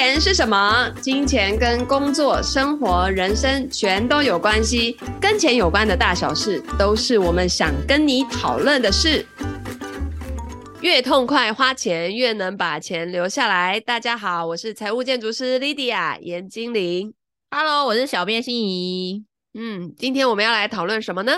钱是什么？金钱跟工作、生活、人生全都有关系，跟钱有关的大小事，都是我们想跟你讨论的事。越痛快花钱，越能把钱留下来。大家好，我是财务建筑师 Lydia 严金玲。Hello，我是小编心仪。嗯，今天我们要来讨论什么呢？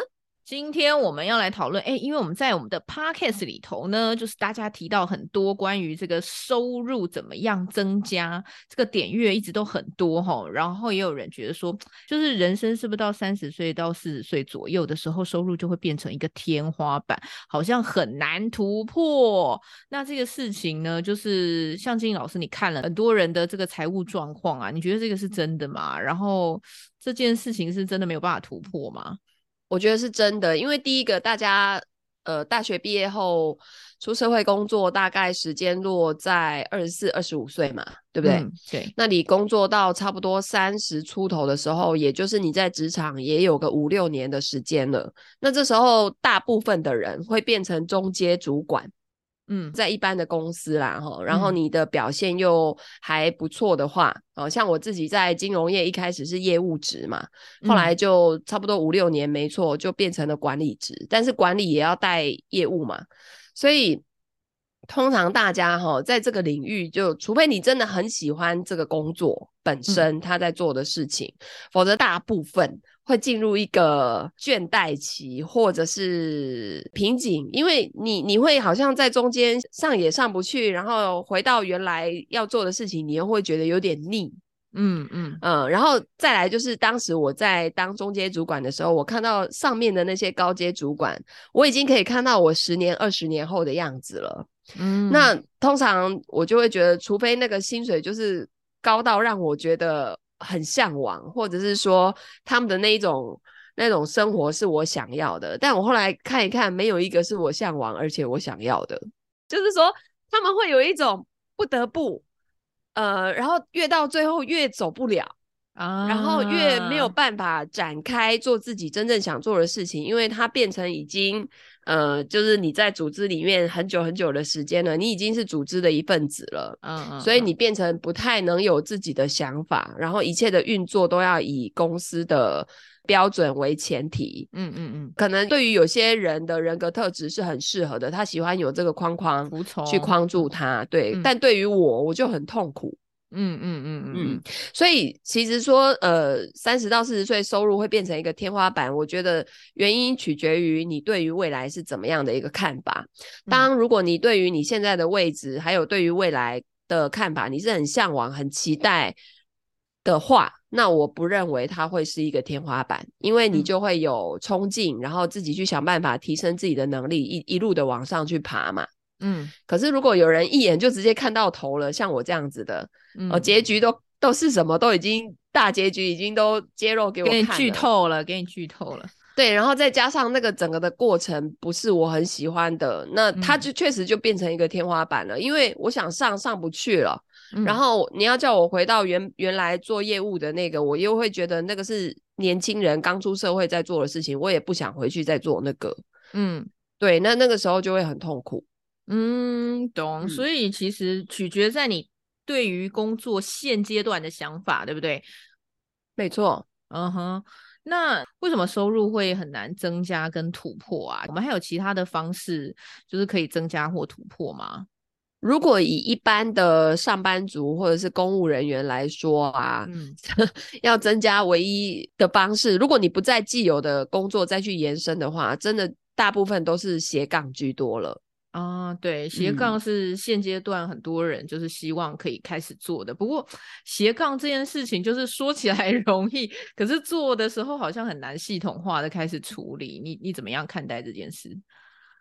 今天我们要来讨论，哎，因为我们在我们的 podcast 里头呢，就是大家提到很多关于这个收入怎么样增加，这个点阅一直都很多哈。然后也有人觉得说，就是人生是不是到三十岁到四十岁左右的时候，收入就会变成一个天花板，好像很难突破。那这个事情呢，就是像金老师，你看了很多人的这个财务状况啊，你觉得这个是真的吗？然后这件事情是真的没有办法突破吗？我觉得是真的，因为第一个，大家呃大学毕业后出社会工作，大概时间落在二十四、二十五岁嘛，对不对？嗯，对。那你工作到差不多三十出头的时候，也就是你在职场也有个五六年的时间了。那这时候，大部分的人会变成中阶主管。嗯，在一般的公司啦，哈，然后你的表现又还不错的话，哦、嗯，像我自己在金融业一开始是业务职嘛，后来就差不多五六年，没错，就变成了管理职，但是管理也要带业务嘛，所以通常大家哈，在这个领域就，除非你真的很喜欢这个工作本身他在做的事情，嗯、否则大部分。会进入一个倦怠期，或者是瓶颈，因为你你会好像在中间上也上不去，然后回到原来要做的事情，你又会觉得有点腻，嗯嗯嗯，然后再来就是当时我在当中阶主管的时候，我看到上面的那些高阶主管，我已经可以看到我十年、二十年后的样子了，嗯，那通常我就会觉得，除非那个薪水就是高到让我觉得。很向往，或者是说他们的那一种那种生活是我想要的，但我后来看一看，没有一个是我向往而且我想要的。就是说他们会有一种不得不，呃，然后越到最后越走不了啊，然后越没有办法展开做自己真正想做的事情，因为它变成已经。呃，就是你在组织里面很久很久的时间了，你已经是组织的一份子了，嗯嗯，所以你变成不太能有自己的想法，然后一切的运作都要以公司的标准为前提，嗯嗯嗯，可能对于有些人的人格特质是很适合的，他喜欢有这个框框去框住他，对，嗯，但对于我，我就很痛苦。嗯嗯嗯嗯，所以其实说，呃，三十到四十岁收入会变成一个天花板，我觉得原因取决于你对于未来是怎么样的一个看法。当如果你对于你现在的位置，还有对于未来的看法，你是很向往、很期待的话，那我不认为它会是一个天花板，因为你就会有冲劲，然后自己去想办法提升自己的能力，一一路的往上去爬嘛。嗯，可是如果有人一眼就直接看到头了，像我这样子的，嗯、哦，结局都都是什么，都已经大结局已经都揭露给我看了，给你剧透了，给你剧透了。对，然后再加上那个整个的过程不是我很喜欢的，那它就确实就变成一个天花板了，嗯、因为我想上上不去了。嗯、然后你要叫我回到原原来做业务的那个，我又会觉得那个是年轻人刚出社会在做的事情，我也不想回去再做那个。嗯，对，那那个时候就会很痛苦。嗯，懂。所以其实取决在你对于工作现阶段的想法，对不对？没错。嗯哼。那为什么收入会很难增加跟突破啊？我们还有其他的方式，就是可以增加或突破吗？如果以一般的上班族或者是公务人员来说啊，嗯，要增加唯一的方式，如果你不在既有的工作再去延伸的话，真的大部分都是斜杠居多了。啊，对，斜杠是现阶段很多人就是希望可以开始做的。嗯、不过斜杠这件事情就是说起来 容易，可是做的时候好像很难系统化的开始处理。你你怎么样看待这件事？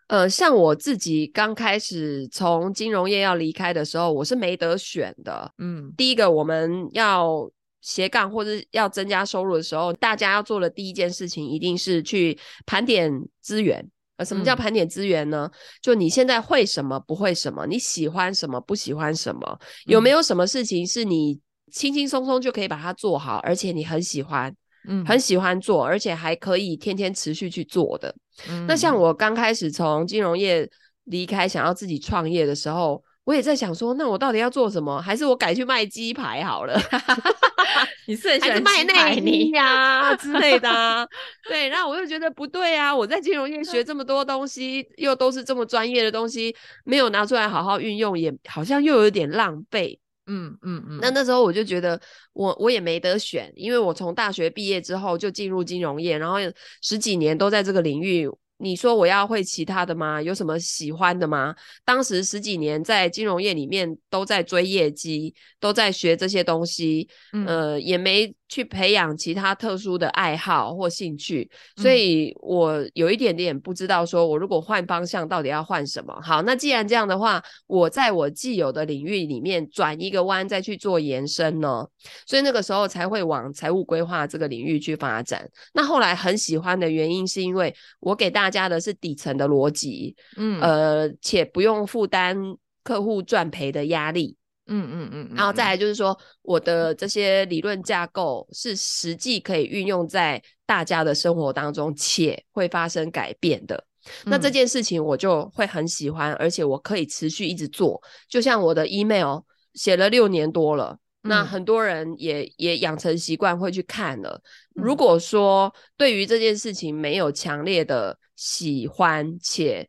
呃，像我自己刚开始从金融业要离开的时候，我是没得选的。嗯，第一个我们要斜杠或者要增加收入的时候，大家要做的第一件事情一定是去盘点资源。什么叫盘点资源呢？嗯、就你现在会什么，不会什么，你喜欢什么，不喜欢什么，有没有什么事情是你轻轻松松就可以把它做好，而且你很喜欢，嗯，很喜欢做，而且还可以天天持续去做的。嗯、那像我刚开始从金融业离开，想要自己创业的时候，我也在想说，那我到底要做什么？还是我改去卖鸡排好了？你是很喜欢还是卖内衣呀之类的啊？对，然后我又觉得不对啊！我在金融业学这么多东西，又都是这么专业的东西，没有拿出来好好运用，也好像又有点浪费。嗯嗯嗯。那那时候我就觉得我，我我也没得选，因为我从大学毕业之后就进入金融业，然后十几年都在这个领域。你说我要会其他的吗？有什么喜欢的吗？当时十几年在金融业里面都在追业绩，都在学这些东西，嗯、呃，也没去培养其他特殊的爱好或兴趣，所以我有一点点不知道，说我如果换方向，到底要换什么？好，那既然这样的话，我在我既有的领域里面转一个弯，再去做延伸呢？所以那个时候才会往财务规划这个领域去发展。那后来很喜欢的原因，是因为我给大家的是底层的逻辑，嗯，呃，且不用负担客户赚赔的压力，嗯嗯嗯，嗯，然后再来就是说，我的这些理论架构是实际可以运用在大家的生活当中，且会发生改变的。那这件事情我就会很喜欢，而且我可以持续一直做。就像我的 email 写了六年多了。那很多人也、嗯、也养成习惯会去看了。如果说对于这件事情没有强烈的喜欢且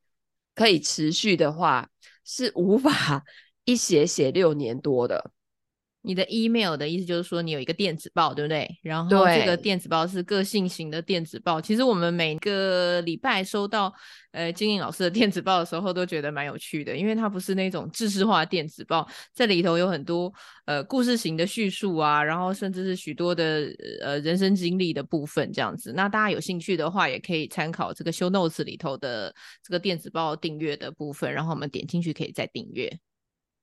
可以持续的话，是无法一写写六年多的。你的 email 的意思就是说，你有一个电子报，对不对？然后这个电子报是个性型的电子报。其实我们每个礼拜收到呃金玲老师的电子报的时候，都觉得蛮有趣的，因为它不是那种知识化的电子报，这里头有很多呃故事型的叙述啊，然后甚至是许多的呃人生经历的部分这样子。那大家有兴趣的话，也可以参考这个 show notes 里头的这个电子报订阅的部分，然后我们点进去可以再订阅。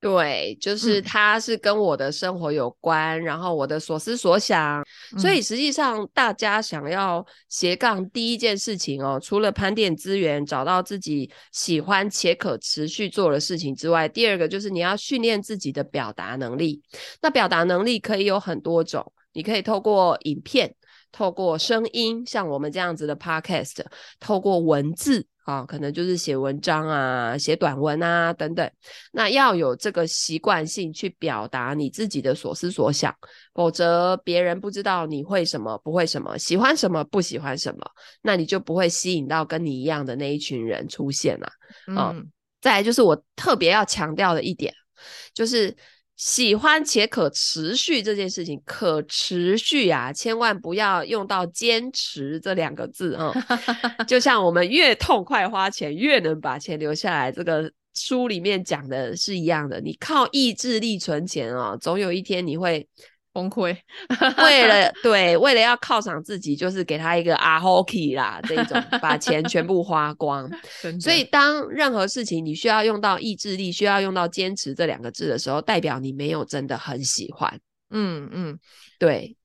对，就是它是跟我的生活有关，嗯、然后我的所思所想，嗯、所以实际上大家想要斜杠第一件事情哦，除了盘点资源，找到自己喜欢且可持续做的事情之外，第二个就是你要训练自己的表达能力。那表达能力可以有很多种，你可以透过影片，透过声音，像我们这样子的 podcast，透过文字。啊、哦，可能就是写文章啊，写短文啊等等。那要有这个习惯性去表达你自己的所思所想，否则别人不知道你会什么，不会什么，喜欢什么，不喜欢什么，那你就不会吸引到跟你一样的那一群人出现了。哦、嗯，再来就是我特别要强调的一点，就是。喜欢且可持续这件事情，可持续啊，千万不要用到坚持这两个字啊、嗯。就像我们越痛快花钱，越能把钱留下来，这个书里面讲的是一样的。你靠意志力存钱啊、总有一天你会。崩溃，为了对，为了要犒赏自己，就是给他一个阿 hockey 啦，这一种把钱全部花光。所以，当任何事情你需要用到意志力，需要用到坚持这两个字的时候，代表你没有真的很喜欢。嗯嗯，对。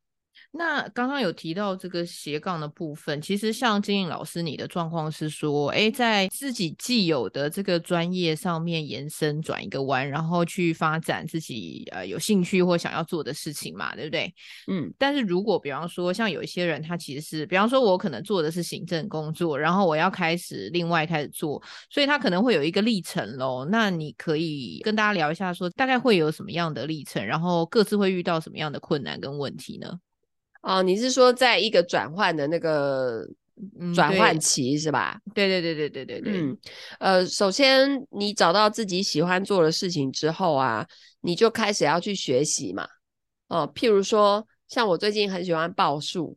那刚刚有提到这个斜杠的部分，其实像金颖老师，你的状况是说，哎，在自己既有的这个专业上面延伸转一个弯，然后去发展自己呃有兴趣或想要做的事情嘛，对不对？嗯。但是如果比方说像有一些人，他其实是，比方说我可能做的是行政工作，然后我要开始另外开始做，所以他可能会有一个历程喽。那你可以跟大家聊一下说，说大概会有什么样的历程，然后各自会遇到什么样的困难跟问题呢？哦，你是说在一个转换的那个转换期、嗯、是吧？对对对对对对对。嗯，呃，首先你找到自己喜欢做的事情之后啊，你就开始要去学习嘛。哦，譬如说，像我最近很喜欢报数。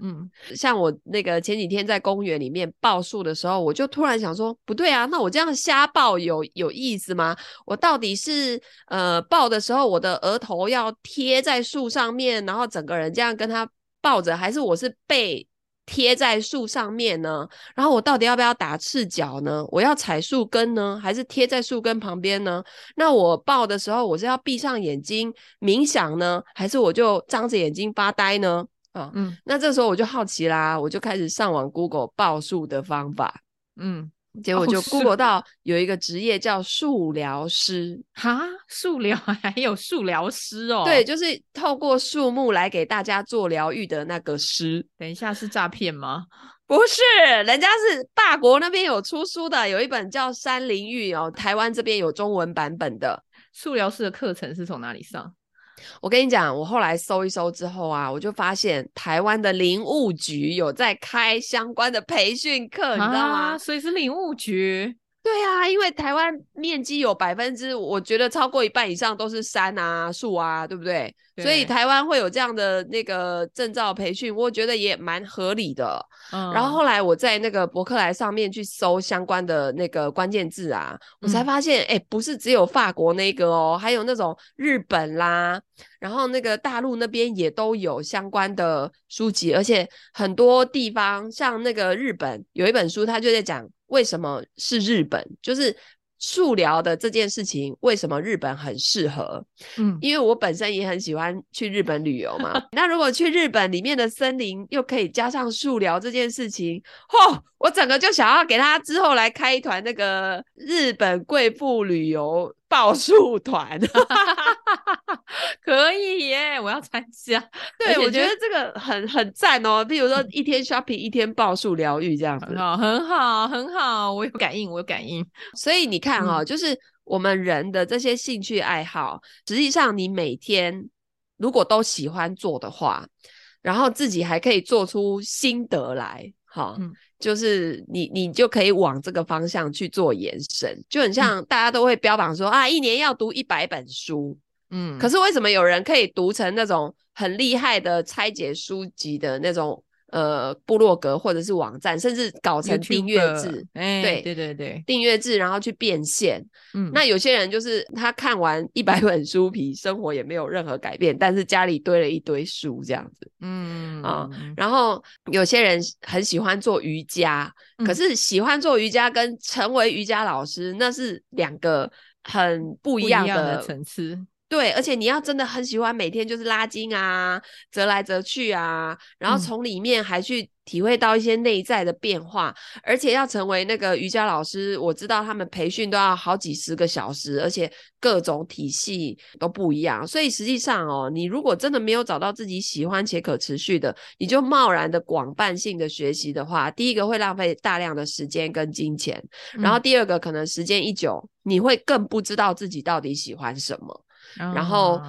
嗯，像我那个前几天在公园里面报树的时候，我就突然想说，不对啊，那我这样瞎报有有意思吗？我到底是呃报的时候，我的额头要贴在树上面，然后整个人这样跟他抱着，还是我是背贴在树上面呢？然后我到底要不要打赤脚呢？我要踩树根呢，还是贴在树根旁边呢？那我报的时候，我是要闭上眼睛冥想呢，还是我就张着眼睛发呆呢？哦，嗯，那这时候我就好奇啦，我就开始上网 Google 报数的方法，嗯，结果就 Google 到有一个职业叫树疗师，哈，树疗 还有树疗师哦，对，就是透过树木来给大家做疗愈的那个师。等一下是诈骗吗？不是，人家是法国那边有出书的，有一本叫《山林愈》哦，台湾这边有中文版本的。素疗师的课程是从哪里上？我跟你讲，我后来搜一搜之后啊，我就发现台湾的林务局有在开相关的培训课，你知道吗？所以是林务局。对啊，因为台湾面积有百分之，我觉得超过一半以上都是山啊、树啊，对不对？对，所以台湾会有这样的那个证照培训，我觉得也蛮合理的。嗯，然后后来我在那个博客来上面去搜相关的那个关键字啊，我才发现，哎、嗯，不是只有法国那个哦，还有那种日本啦，然后那个大陆那边也都有相关的书籍，而且很多地方像那个日本有一本书，它就在讲。为什么是日本？就是素疗的这件事情，为什么日本很适合？嗯，因为我本身也很喜欢去日本旅游嘛。那如果去日本里面的森林又可以加上素疗这件事情，嚯！我整个就想要给他之后来开一团那个日本贵妇旅游抱树团，可以耶！我要参加。对，我觉得这个很很赞哦。比如说一天 shopping，一天报数疗愈这样子，很好，很好，很好。我有感应，我有感应。所以你看哈、哦嗯，就是我们人的这些兴趣爱好，实际上你每天如果都喜欢做的话，然后自己还可以做出心得来，哈。嗯就是你，你就可以往这个方向去做延伸，就很像大家都会标榜说、嗯、啊，一年要读一百本书，嗯，可是为什么有人可以读成那种很厉害的拆解书籍的那种？呃，部落格或者是网站，甚至搞成订阅制，哎，对对对对，订阅制，然后去变现。嗯，那有些人就是他看完一百本书皮，生活也没有任何改变，但是家里堆了一堆书这样子。嗯啊、呃，然后有些人很喜欢做瑜伽，嗯、可是喜欢做瑜伽跟成为瑜伽老师，那是两个很不一样的层次。对，而且你要真的很喜欢每天就是拉筋啊，折来折去啊，然后从里面还去体会到一些内在的变化，嗯，而且要成为那个瑜伽老师，我知道他们培训都要好几十个小时，而且各种体系都不一样，所以实际上哦，你如果真的没有找到自己喜欢且可持续的，你就贸然的广泛性的学习的话，第一个会浪费大量的时间跟金钱，嗯，然后第二个可能时间一久，你会更不知道自己到底喜欢什么。然后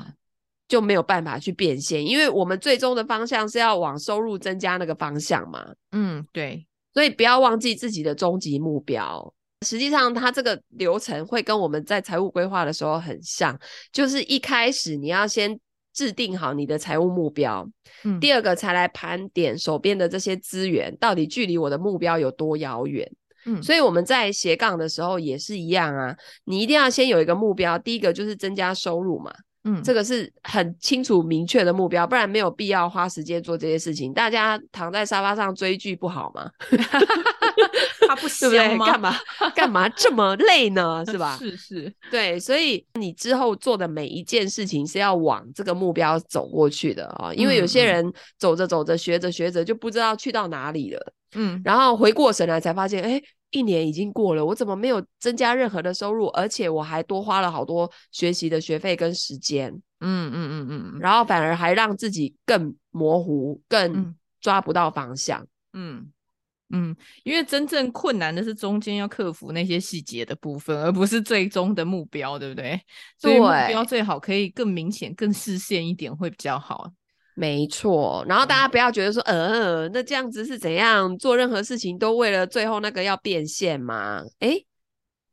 就没有办法去变现，因为我们最终的方向是要往收入增加那个方向嘛。嗯，对，所以不要忘记自己的终极目标。实际上，它这个流程会跟我们在财务规划的时候很像，就是一开始你要先制定好你的财务目标，嗯，第二个才来盘点手边的这些资源到底距离我的目标有多遥远。嗯，所以我们在斜杠的时候也是一样啊，你一定要先有一个目标，第一个就是增加收入嘛，嗯，这个是很清楚明确的目标，不然没有必要花时间做这些事情。大家躺在沙发上追剧不好吗？他不 香吗？干嘛干嘛这么累呢？是吧？是是，对，所以你之后做的每一件事情是要往这个目标走过去的啊，因为有些人走着走着学着学着就不知道去到哪里了，嗯，然后回过神来才发现，哎。一年已经过了，我怎么没有增加任何的收入？而且我还多花了好多学习的学费跟时间。嗯嗯嗯嗯，然后反而还让自己更模糊，更抓不到方向。嗯嗯，因为真正困难的是中间要克服那些细节的部分，而不是最终的目标，对不对？所以目标最好可以更明显、更视线一点，会比较好。没错，然后大家不要觉得说，呃，那这样子是怎样？做任何事情都为了最后那个要变现吗？诶，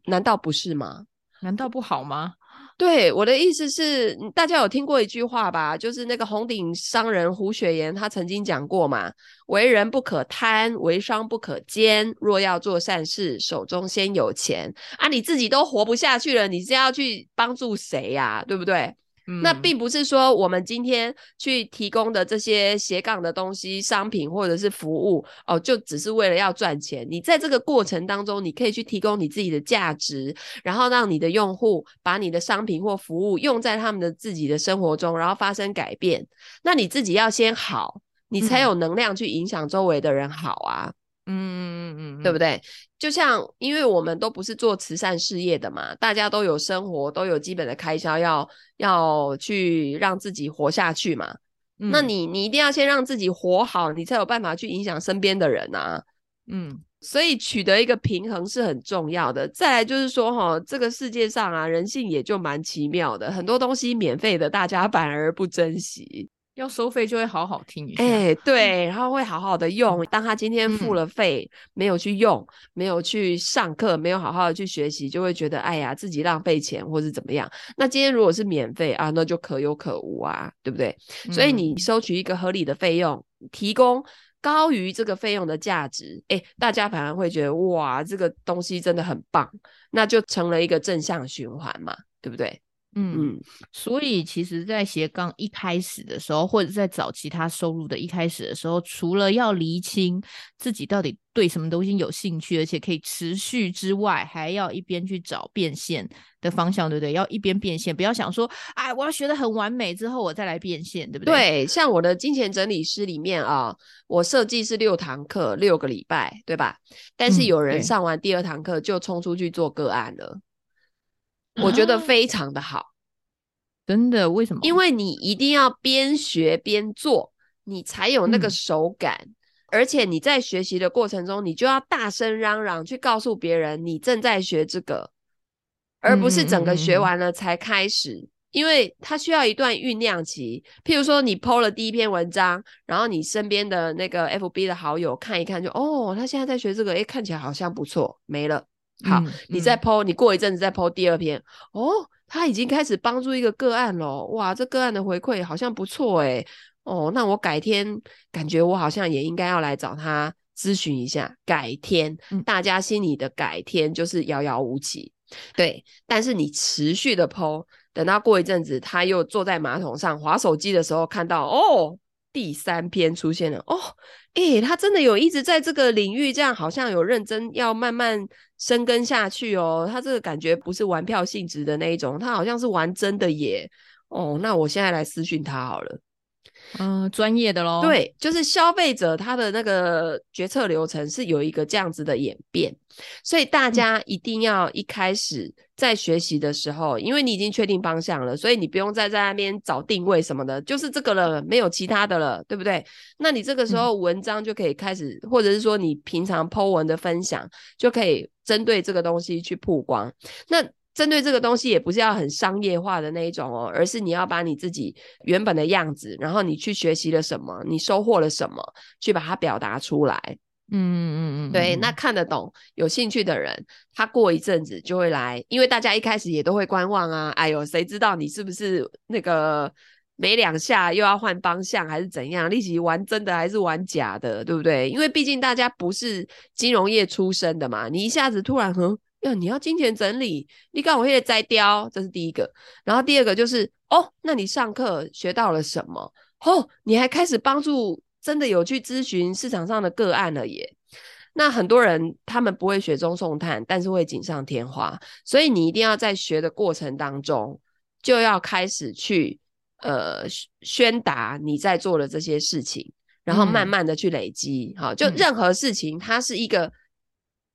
难道不是吗？难道不好吗？对，我的意思是，大家有听过一句话吧？就是那个红顶商人胡雪岩他曾经讲过嘛：“为人不可贪，为商不可奸。若要做善事，手中先有钱啊！你自己都活不下去了，你是要去帮助谁呀？对不对？”那并不是说我们今天去提供的这些斜杠的东西、商品或者是服务哦，就只是为了要赚钱。你在这个过程当中，你可以去提供你自己的价值，然后让你的用户把你的商品或服务用在他们的自己的生活中，然后发生改变。那你自己要先好，你才有能量去影响周围的人好啊。嗯嗯嗯嗯，对不对？就像因为我们都不是做慈善事业的嘛，大家都有生活，都有基本的开销，要要去让自己活下去嘛。嗯、那你你一定要先让自己活好，你才有办法去影响身边的人啊。嗯，所以取得一个平衡是很重要的。再来就是说，哈，这个世界上啊，人性也就蛮奇妙的，很多东西免费的，大家反而不珍惜。要收费就会好好听一下，哎、欸，对，然后会好好的用。当他今天付了费，嗯、没有去用，没有去上课，没有好好的去学习，就会觉得哎呀，自己浪费钱或是怎么样。那今天如果是免费啊，那就可有可无啊，对不对？嗯、所以你收取一个合理的费用，提供高于这个费用的价值，哎、欸，大家反而会觉得哇，这个东西真的很棒，那就成了一个正向循环嘛，对不对？嗯，所以其实，在斜杠一开始的时候，或者在找其他收入的一开始的时候，除了要厘清自己到底对什么东西有兴趣，而且可以持续之外，还要一边去找变现的方向，对不对？要一边变现，不要想说，哎，我要学得很完美之后，我再来变现，对不对？对，像我的金钱整理师里面啊，我设计是六堂课，六个礼拜，对吧？但是有人上完第二堂课就冲出去做个案了。我觉得非常的好，真的？为什么？因为你一定要边学边做，你才有那个手感。嗯、而且你在学习的过程中，你就要大声嚷嚷去告诉别人你正在学这个，而不是整个学完了才开始。因为它需要一段酝酿期。譬如说，你 PO 了第一篇文章，然后你身边的那个 FB 的好友看一看就，就哦，他现在在学这个，诶，看起来好像不错，没了。好，你再 po，你过一阵子再 po 第二篇，哦，他已经开始帮助一个个案了，哇，这个案的回馈好像不错诶。哦，那我改天感觉我好像也应该要来找他咨询一下。改天，嗯、大家心里的改天就是遥遥无期，对。但是你持续的 po，等到过一阵子，他又坐在马桶上划手机的时候，看到哦。第三篇出现了哦，诶，他真的有一直在这个领域，这样好像有认真要慢慢深耕下去哦。他这个感觉不是玩票性质的那一种，他好像是玩真的耶。哦，那我现在来私讯他好了。嗯，专业的咯。对，就是消费者他的那个决策流程是有一个这样子的演变，所以大家一定要一开始在学习的时候，嗯、因为你已经确定方向了，所以你不用再在那边找定位什么的，就是这个了，没有其他的了，对不对？那你这个时候文章就可以开始，嗯、或者是说你平常 po 文的分享就可以针对这个东西去曝光。那针对这个东西，也不是要很商业化的那一种哦，而是你要把你自己原本的样子，然后你去学习了什么，你收获了什么，去把它表达出来。嗯嗯嗯，对，那看得懂、有兴趣的人，他过一阵子就会来，因为大家一开始也都会观望啊。哎呦，谁知道你是不是那个没两下又要换方向，还是怎样？立即玩真的还是玩假的，对不对？因为毕竟大家不是金融业出身的嘛，你一下子突然 很。你要金钱整理，你刚我现在摘雕，这是第一个。然后第二个就是，哦，那你上课学到了什么？哦，你还开始帮助真的有去咨询市场上的个案了耶。那很多人他们不会雪中送炭，但是会锦上添花。所以你一定要在学的过程当中，就要开始去呃宣达你在做的这些事情，然后慢慢的去累积。好、嗯，就任何事情，它是一个。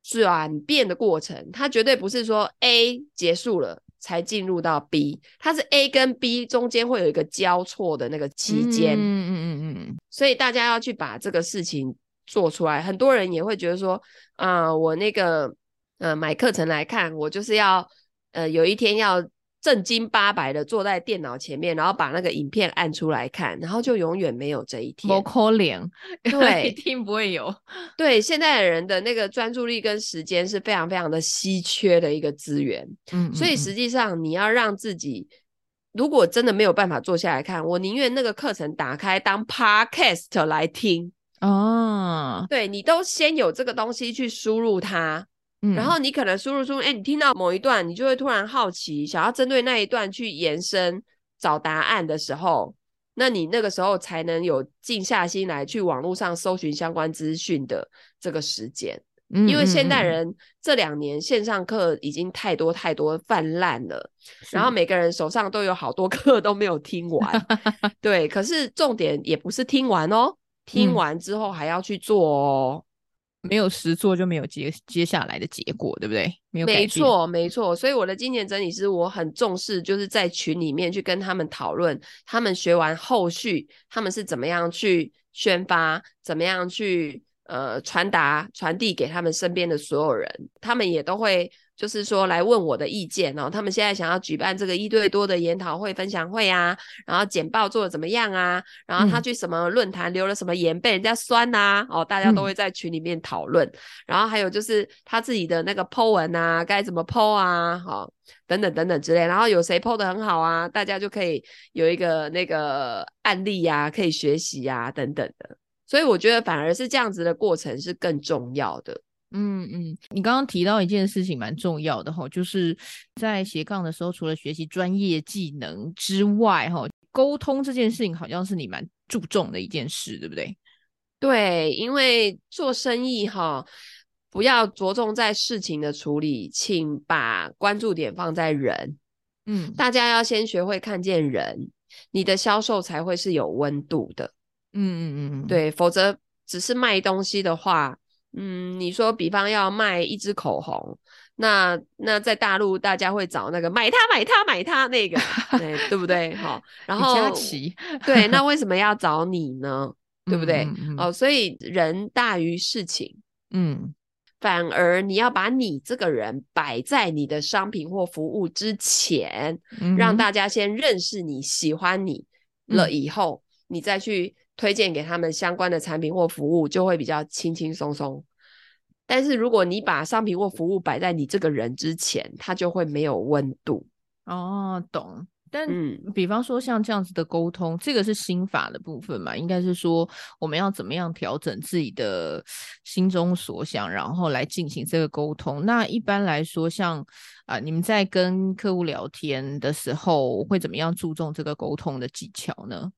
转变的过程，它绝对不是说 A 结束了才进入到 B，它是 A 跟 B 中间会有一个交错的那个期间。嗯嗯嗯嗯，所以大家要去把这个事情做出来。很多人也会觉得说，啊、呃，我那个呃买课程来看，我就是要呃有一天要。正经八百的坐在电脑前面，然后把那个影片按出来看，然后就永远没有这一天。没可能，对，一定不会有。对，现在的人的那个专注力跟时间是非常非常的稀缺的一个资源。嗯，嗯，嗯，所以实际上你要让自己，如果真的没有办法坐下来看，我宁愿那个课程打开当 podcast 来听。哦，对，你都先有这个东西去输入它。然后你可能输入输入，哎，你听到某一段，你就会突然好奇，想要针对那一段去延伸找答案的时候，那你那个时候才能有静下心来去网络上搜寻相关资讯的这个时间。嗯，因为现代人这两年线上课已经太多太多泛滥了，然后每个人手上都有好多课都没有听完。对，可是重点也不是听完哦，听完之后还要去做哦。没有实做就没有接接下来的结果，对不对？没有。没错，没错。所以我的金钱整理师，我很重视，就是在群里面去跟他们讨论，他们学完后续他们是怎么样去宣发，怎么样去呃传达传递给他们身边的所有人，他们也都会。就是说来问我的意见哦，他们现在想要举办这个一对多的研讨会、分享会啊，然后简报做的怎么样啊？然后他去什么论坛留了什么言被人家酸呐、啊？哦，大家都会在群里面讨论。嗯、然后还有就是他自己的那个 po 文啊，该怎么 po 啊？好、哦，等等等等之类。然后有谁 po 得很好啊？大家就可以有一个那个案例呀、啊，可以学习呀、啊，等等的。所以我觉得反而是这样子的过程是更重要的。嗯嗯，你刚刚提到一件事情蛮重要的哈，就是在斜杠的时候，除了学习专业技能之外，哈，沟通这件事情好像是你蛮注重的一件事，对不对？对，因为做生意哈，不要着重在事情的处理，请把关注点放在人。嗯，大家要先学会看见人，你的销售才会是有温度的。嗯嗯嗯，对，否则只是卖东西的话。嗯，你说，比方要卖一支口红，那那在大陆大家会找那个买它买它买它那个，对对不对？好，然后佳琦，对，那 为什么要找你呢？对不对？嗯嗯嗯、哦，所以人大于事情，嗯，反而你要把你这个人摆在你的商品或服务之前，嗯、让大家先认识你，喜欢你了以后，嗯、你再去。推荐给他们相关的产品或服务，就会比较轻轻松松。但是如果你把商品或服务摆在你这个人之前，它就会没有温度。哦，懂。但比方说像这样子的沟通，这个是心法的部分嘛？应该是说我们要怎么样调整自己的心中所想，然后来进行这个沟通。那一般来说像，啊，你们在跟客户聊天的时候，会怎么样注重这个沟通的技巧呢？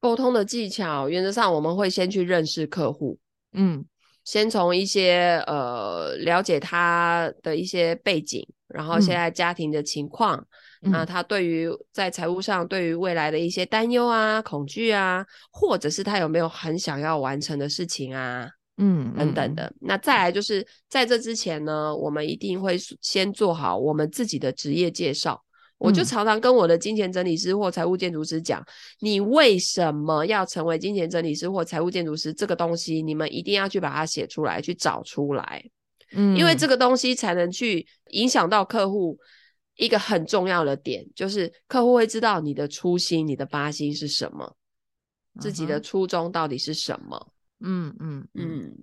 沟通的技巧，原则上我们会先去认识客户，嗯，先从一些呃了解他的一些背景，然后现在家庭的情况，嗯、那他对于在财务上对于未来的一些担忧啊、恐惧啊，或者是他有没有很想要完成的事情啊，嗯，等等的。那再来就是在这之前呢，我们一定会先做好我们自己的职业介绍。我就常常跟我的金钱整理师或财务建筑师讲，你为什么要成为金钱整理师或财务建筑师？这个东西你们一定要去把它写出来，去找出来，嗯，因为这个东西才能去影响到客户一个很重要的点，就是客户会知道你的初心、你的发心是什么，自己的初衷到底是什么，嗯嗯嗯，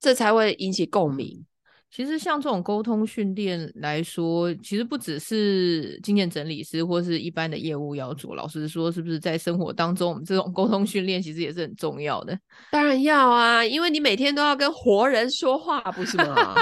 这才会引起共鸣。其实像这种沟通训练来说，其实不只是经验整理师或是一般的业务要做。老实说，是不是在生活当中，我们这种沟通训练其实也是很重要的？当然要啊，因为你每天都要跟活人说话，不是吗？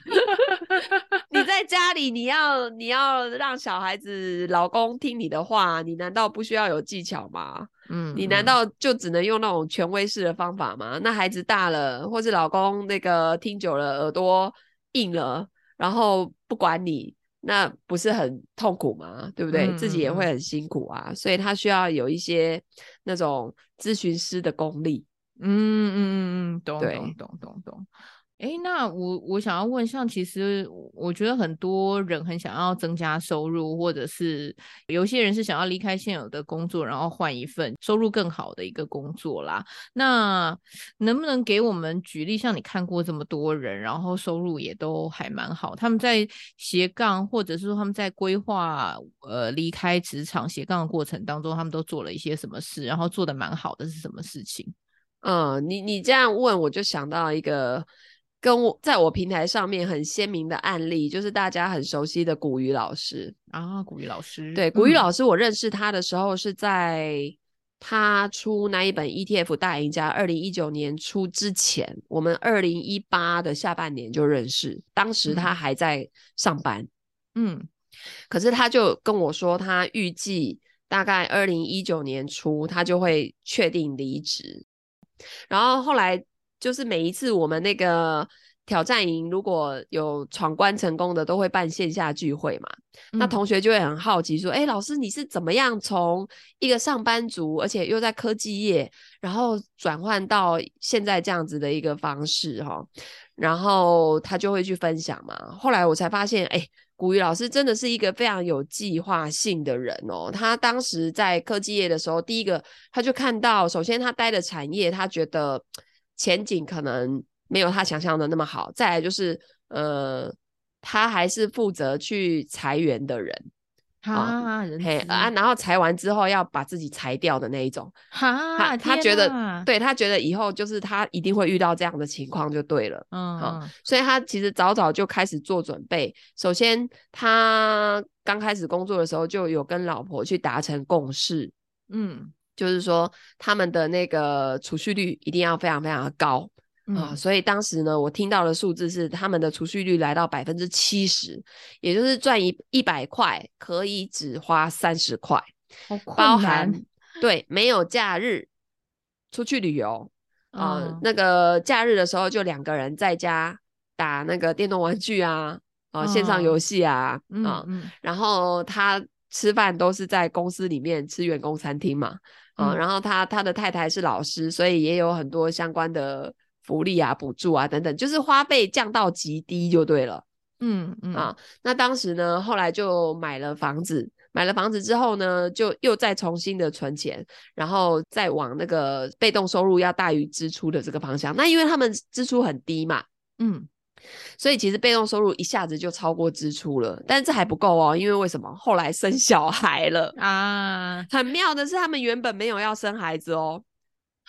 你在家里，你要你要让小孩子、老公听你的话，你难道不需要有技巧吗？嗯，你难道就只能用那种权威式的方法吗？那孩子大了，或是老公那个听久了耳朵硬了，然后不管你，那不是很痛苦吗？对不对？嗯、自己也会很辛苦啊，所以他需要有一些那种咨询师的功力。嗯嗯嗯嗯，懂懂懂懂懂。哎，那我我想要问，像其实我觉得很多人很想要增加收入，或者是有些人是想要离开现有的工作，然后换一份收入更好的一个工作啦。那能不能给我们举例？像你看过这么多人，然后收入也都还蛮好，他们在斜杠，或者是说他们在规划呃离开职场斜杠的过程当中，他们都做了一些什么事，然后做得蛮好的是什么事情？嗯，你你这样问，我就想到一个。跟我在我平台上面很鲜明的案例，就是大家很熟悉的古雨老师。啊，古雨老师。对，古雨老师，我认识他的时候是在他出那一本 ETF 大赢家，二零一九年出之前，我们二零一八的下半年就认识，当时他还在上班，嗯，可是他就跟我说，他预计大概二零一九年初他就会确定离职，然后后来。就是每一次我们那个挑战营如果有闯关成功的，都会办线下聚会嘛。嗯、那同学就会很好奇说：“哎、欸，老师，你是怎么样从一个上班族，而且又在科技业，然后转换到现在这样子的一个方式？”哈，然后他就会去分享嘛。后来我才发现，哎、欸，古雨老师真的是一个非常有计划性的人哦。他当时在科技业的时候，第一个他就看到，首先他待的产业，他觉得。前景可能没有他想象的那么好。再来就是，呃，他还是负责去裁员的人。啊，嘿啊，然后裁完之后要把自己裁掉的那一种，哈，他他觉得，对他觉得以后就是他一定会遇到这样的情况就对了，嗯，好，所以他其实早早就开始做准备。首先，他刚开始工作的时候就有跟老婆去达成共识，嗯，就是说他们的那个储蓄率一定要非常非常的高。啊、嗯，所以当时呢，我听到的数字是他们的储蓄率来到百分之七十，也就是赚一一百块可以只花三十块，包含对没有假日出去旅游啊、那个假日的时候就两个人在家打那个电动玩具啊，啊、呃、线上游戏啊啊、嗯呃嗯，然后他吃饭都是在公司里面吃员工餐厅嘛，啊、呃嗯，然后他他的太太是老师，所以也有很多相关的。福利啊、补助啊等等，就是花费降到极低就对了。嗯嗯啊，那当时呢，后来就买了房子，买了房子之后呢，就又再重新的存钱，然后再往那个被动收入要大于支出的这个方向。那因为他们支出很低嘛，嗯，所以其实被动收入一下子就超过支出了。但是这还不够哦，因为为什么？后来生小孩了啊！很妙的是，他们原本没有要生孩子哦。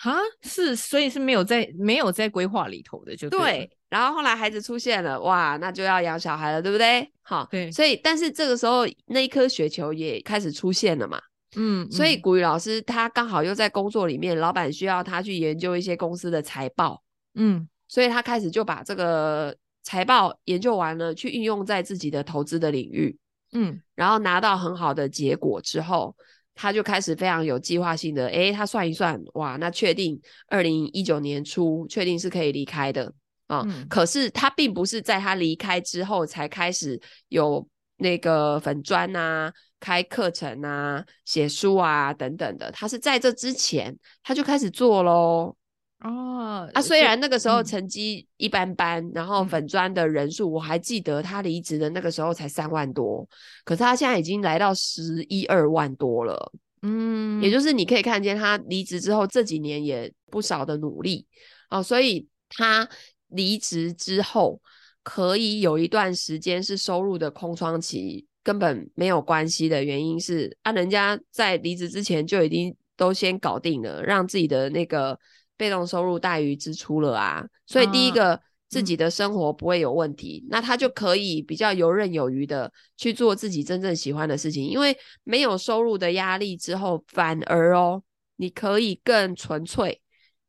啊，是，所以是没有在没有在规划里头的，就对，对。然后后来孩子出现了，哇，那就要养小孩了，对不对？好，对。所以，但是这个时候那一颗雪球也开始出现了嘛。嗯。所以古雨老师他刚好又在工作里面，老板需要他去研究一些公司的财报。嗯。所以他开始就把这个财报研究完了，去运用在自己的投资的领域。嗯。然后拿到很好的结果之后。他就开始非常有计划性的，诶，他算一算，哇，那确定二零一九年初确定是可以离开的啊，嗯。可是他并不是在他离开之后才开始有那个粉砖啊、开课程啊、写书啊等等的，他是在这之前他就开始做喽。哦，啊，虽然那个时候成绩一般般，嗯、然后粉专的人数，我还记得他离职的那个时候才三万多，可是他现在已经来到十一二万多了。嗯，也就是你可以看见他离职之后这几年也不少的努力哦，所以他离职之后可以有一段时间是收入的空窗期，根本没有关系的原因是啊，人家在离职之前就已经都先搞定了，让自己的那个。被动收入大于支出了啊，所以第一个、啊、自己的生活不会有问题、嗯，那他就可以比较游刃有余的去做自己真正喜欢的事情，因为没有收入的压力之后，反而哦，你可以更纯粹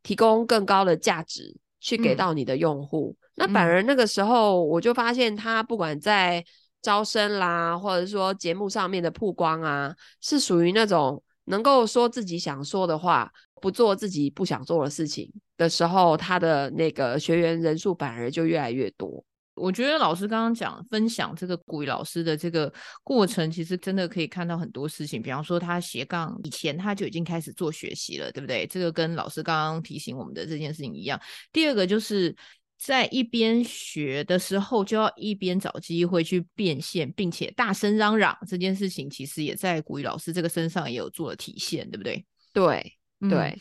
提供更高的价值去给到你的用户、嗯。那反而那个时候，我就发现他不管在招生啦，或者说节目上面的曝光啊，是属于那种能够说自己想说的话。不做自己不想做的事情的时候，他的那个学员人数反而就越来越多。我觉得老师刚刚讲分享这个古雨老师的这个过程，其实真的可以看到很多事情。比方说，他斜杠以前他就已经开始做学习了，对不对？这个跟老师刚刚提醒我们的这件事情一样。第二个就是在一边学的时候，就要一边找机会去变现，并且大声嚷嚷。这件事情其实也在古雨老师这个身上也有做了体现，对不对？对。对、嗯，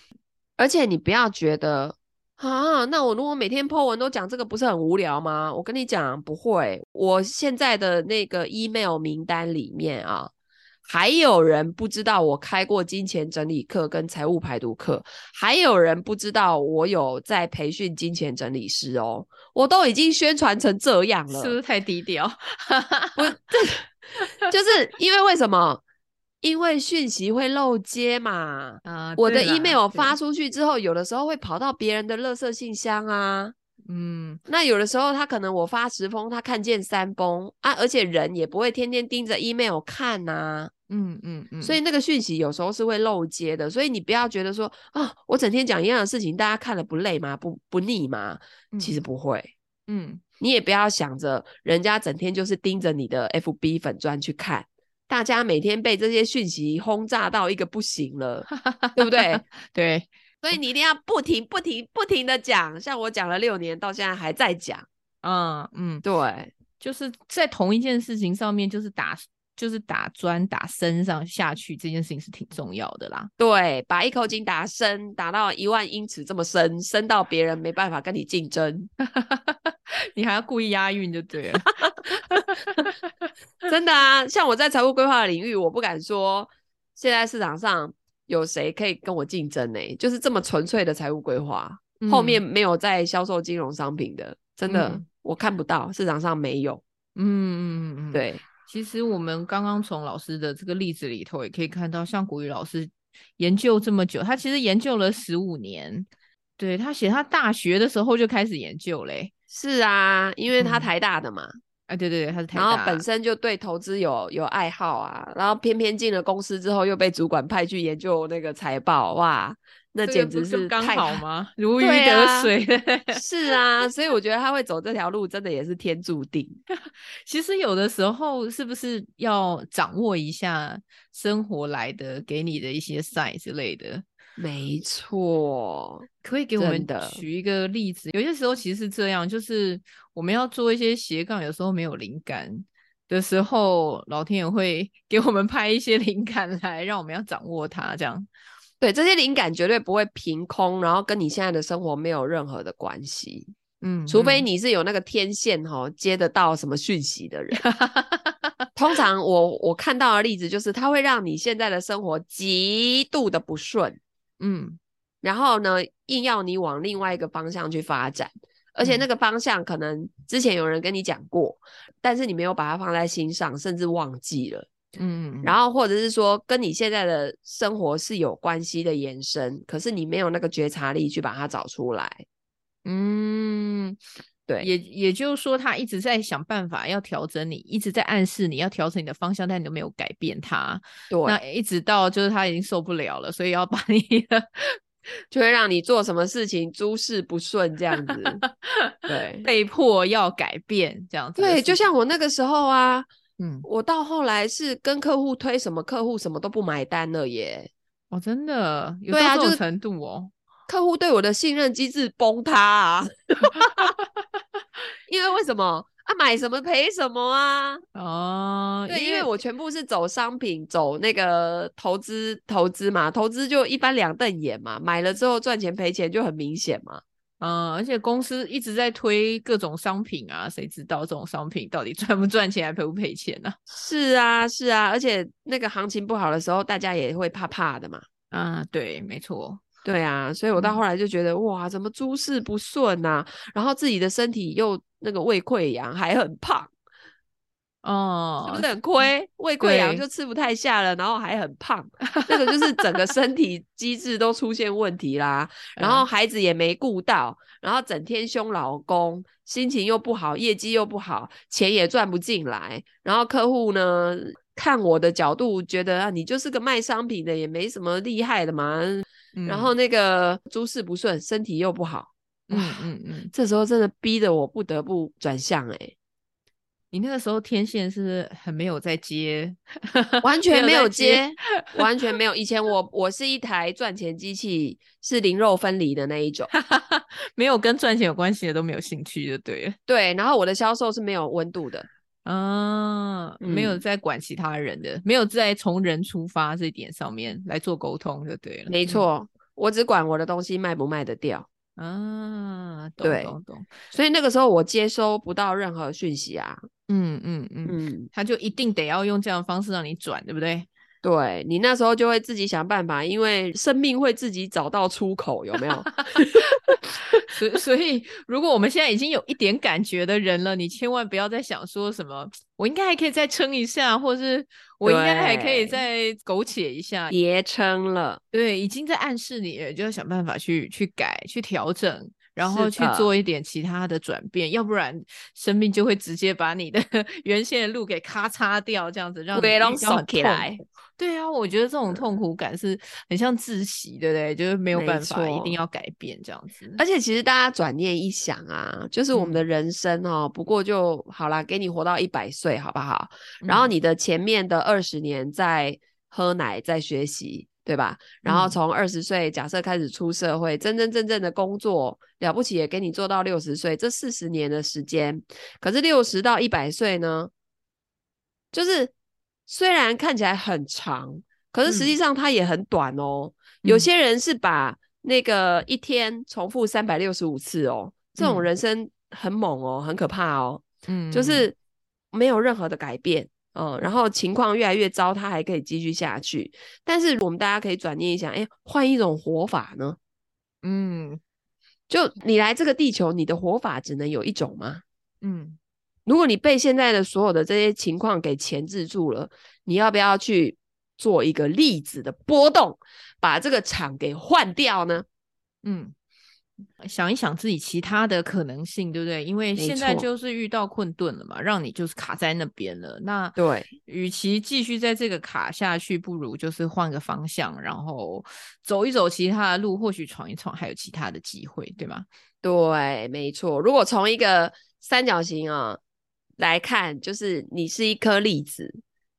而且你不要觉得啊，那我如果每天 po 文都讲这个，不是很无聊吗？我跟你讲，不会。我现在的那个 email 名单里面啊，还有人不知道我开过金钱整理课跟财务排毒课，还有人不知道我有在培训金钱整理师哦。我都已经宣传成这样了，是不是太低调？不是，就是因为为什么？因为讯息会漏接嘛，啊，我的 email 发出去之后，有的时候会跑到别人的垃圾信箱啊，嗯，那有的时候他可能我发十封，他看见三封啊，而且人也不会天天盯着 email 看呐，啊，嗯嗯嗯，所以那个讯息有时候是会漏接的，所以你不要觉得说啊，我整天讲一样的事情，大家看了不累吗？不不腻吗？其实不会，嗯，你也不要想着人家整天就是盯着你的 FB 粉专去看。大家每天被这些讯息轰炸到一个不行了，对不对？对，所以你一定要不停、不停、不停的讲。像我讲了六年，到现在还在讲。嗯嗯，对，就是在同一件事情上面，就是打就是打砖打深上下去这件事情是挺重要的啦。对，把一口井打深，打到一万英尺这么深，深到别人没办法跟你竞争，你还要故意押韵就对了。真的啊，像我在财务规划的领域，我不敢说现在市场上有谁可以跟我竞争呢、欸？就是这么纯粹的财务规划，嗯、后面没有在销售金融商品的，真的、嗯、我看不到市场上没有。嗯嗯嗯嗯，对。其实我们刚刚从老师的这个例子里头也可以看到，像古雨老师研究这么久，他其实研究了十五年。对，他写他大学的时候就开始研究嘞。是啊，因为他台大的嘛。嗯哎，对对对，他是台大，然后本身就对投资有有爱好啊，然后偏偏进了公司之后，又被主管派去研究那个财报，哇，那简直是刚好吗？如鱼得水。啊是啊，所以我觉得他会走这条路，真的也是天注定。其实有的时候，是不是要掌握一下生活来的给你的一些 sign 之类的？没错，可以给我们举一个例子。有些时候其实是这样，就是我们要做一些斜杠，有时候没有灵感的时候，老天也会给我们拍一些灵感来，让我们要掌握它。这样，对，这些灵感绝对不会凭空，然后跟你现在的生活没有任何的关系。嗯，除非你是有那个天线哈、哦，接得到什么讯息的人。通常我我看到的例子就是，它会让你现在的生活极度的不顺。嗯，然后呢，硬要你往另外一个方向去发展，而且那个方向可能之前有人跟你讲过，嗯、但是你没有把它放在心上，甚至忘记了。嗯，然后或者是说跟你现在的生活是有关系的延伸，可是你没有那个觉察力去把它找出来。嗯。对，也也就是说，他一直在想办法要调整你，一直在暗示你要调整你的方向，但你都没有改变他。对，那一直到就是他已经受不了了，所以要把你的，就会让你做什么事情诸事不顺这样子。对，被迫要改变这样子。对，就像我那个时候啊，嗯，我到后来是跟客户推什么，客户什么都不买单了耶。哦，真的有到这种程度哦。客户对我的信任机制崩塌啊！因为为什么啊？买什么赔什么啊？哦，对，因为我全部是走商品，走那个投资，投资嘛，投资就一般两瞪眼嘛。买了之后赚钱赔钱就很明显嘛。嗯，而且公司一直在推各种商品啊，谁知道这种商品到底赚不赚钱，还赔不赔钱呢？是啊，是啊，而且那个行情不好的时候，大家也会怕怕的嘛。啊，对，没错。对啊，所以我到后来就觉得，嗯、哇，怎么诸事不顺呐、啊？然后自己的身体又那个胃溃疡，还很胖，哦，是不是很亏？胃溃疡就吃不太下了，然后还很胖，那个就是整个身体机制都出现问题啦。然后孩子也没顾到，然后整天凶老公，心情又不好，业绩又不好，钱也赚不进来。然后客户呢，看我的角度觉得啊，你就是个卖商品的，也没什么厉害的嘛。然后那个诸事不顺，身体又不好，嗯嗯嗯，这时候真的逼得我不得不转向哎、欸。你那个时候天线是很没有在接？完全没有接，完全没有。以前我我是一台赚钱机器，是零肉分离的那一种，没有跟赚钱有关系的都没有兴趣就对了。对，然后我的销售是没有温度的。啊，没有在管其他人的，嗯、没有在从人出发这一点上面来做沟通就对了。没错，嗯、我只管我的东西卖不卖得掉。啊，懂对懂懂。所以那个时候我接收不到任何讯息啊。嗯嗯嗯嗯，他就一定得要用这样的方式让你转，对不对？对，你那时候就会自己想办法，因为生命会自己找到出口，有没有？所以，所以如果我们现在已经有一点感觉的人了，你千万不要再想说什么，我应该还可以再撑一下，或是我应该还可以再苟且一下，别撑了。对，已经在暗示你了，就要想办法去去改、去调整。然后去做一点其他的转变，要不然生命就会直接把你的 原先的路给咔嚓掉，这样子让你比较痛。对啊，我觉得这种痛苦感是很像窒息，对不对？就是没有办法，一定要改变这样子。而且其实大家转念一想啊，就是我们的人生哦，嗯、不过就好啦，给你活到一百岁，好不好？然后你的前面的二十年在喝奶，在学习。对吧？然后从二十岁假设开始出社会，嗯、真真正正的工作了不起也给你做到六十岁，这四十年的时间。可是六十到一百岁呢，就是虽然看起来很长，可是实际上它也很短哦。嗯、有些人是把那个一天重复三百六十五次哦，这种人生很猛哦，很可怕哦。嗯，就是没有任何的改变，嗯，然后情况越来越糟，它还可以继续下去。但是我们大家可以转念一下，哎，换一种活法呢？嗯，就你来这个地球，你的活法只能有一种吗？嗯。如果你被现在的所有的这些情况给钳制住了，你要不要去做一个粒子的波动，把这个场给换掉呢？嗯，想一想自己其他的可能性，对不对？因为现在就是遇到困顿了嘛，让你就是卡在那边了。那对，与其继续在这个卡下去，不如就是换个方向，然后走一走其他的路，或许闯一闯还有其他的机会，对吗？对，没错。如果从一个三角形啊。来看，就是你是一颗粒子，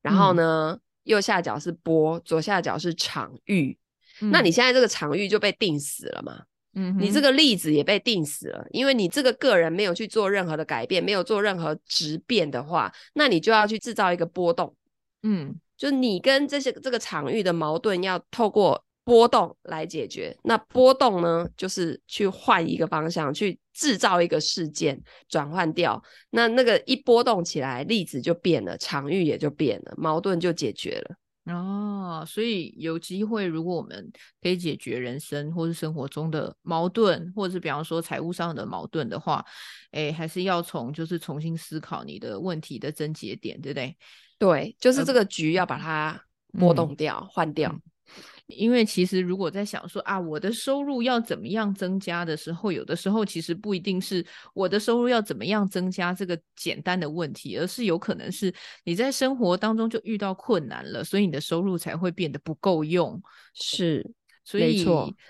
然后呢，嗯、右下角是波，左下角是场域。嗯、那你现在这个场域就被定死了嘛？嗯，你这个例子也被定死了，因为你这个个人没有去做任何的改变，没有做任何质变的话，那你就要去制造一个波动。嗯，就你跟这些这个场域的矛盾要透过。波动来解决，那波动呢，就是去换一个方向，去制造一个事件，转换掉。那那个一波动起来，例子就变了，场域也就变了，矛盾就解决了。哦，所以有机会，如果我们可以解决人生或是生活中的矛盾，或者是比方说财务上的矛盾的话，哎，还是要从就是重新思考你的问题的症结点，对不对？对，就是这个局要把它波动掉，嗯、换掉。嗯因为其实，如果在想说啊，我的收入要怎么样增加的时候，有的时候其实不一定是我的收入要怎么样增加这个简单的问题，而是有可能是你在生活当中就遇到困难了，所以你的收入才会变得不够用。是，所以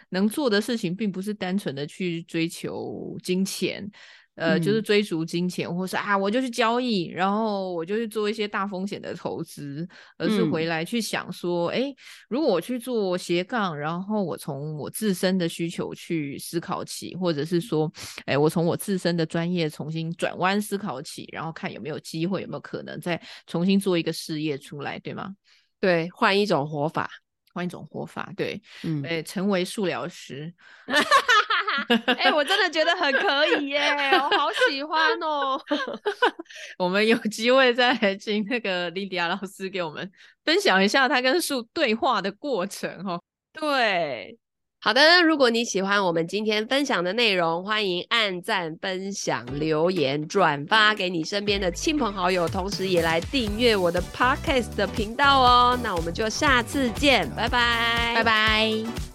能做的事情并不是单纯的去追求金钱。呃，就是追逐金钱，嗯、或是啊，我就去交易，然后我就去做一些大风险的投资，而是回来去想说，哎、嗯，如果我去做斜杠，然后我从我自身的需求去思考起，或者是说，哎，我从我自身的专业重新转弯思考起，然后看有没有机会，有没有可能再重新做一个事业出来，对吗？对，换一种活法，换一种活法，对，嗯，哎，成为素疗师。哎、欸，我真的觉得很可以耶，我好喜欢哦。我们有机会再来请那个莉迪亚老师给我们分享一下他跟树对话的过程哦。对，好的，如果你喜欢我们今天分享的内容，欢迎按赞、分享、留言、转发给你身边的亲朋好友，同时也来订阅我的 Podcast 的频道哦。那我们就下次见，拜拜，拜拜。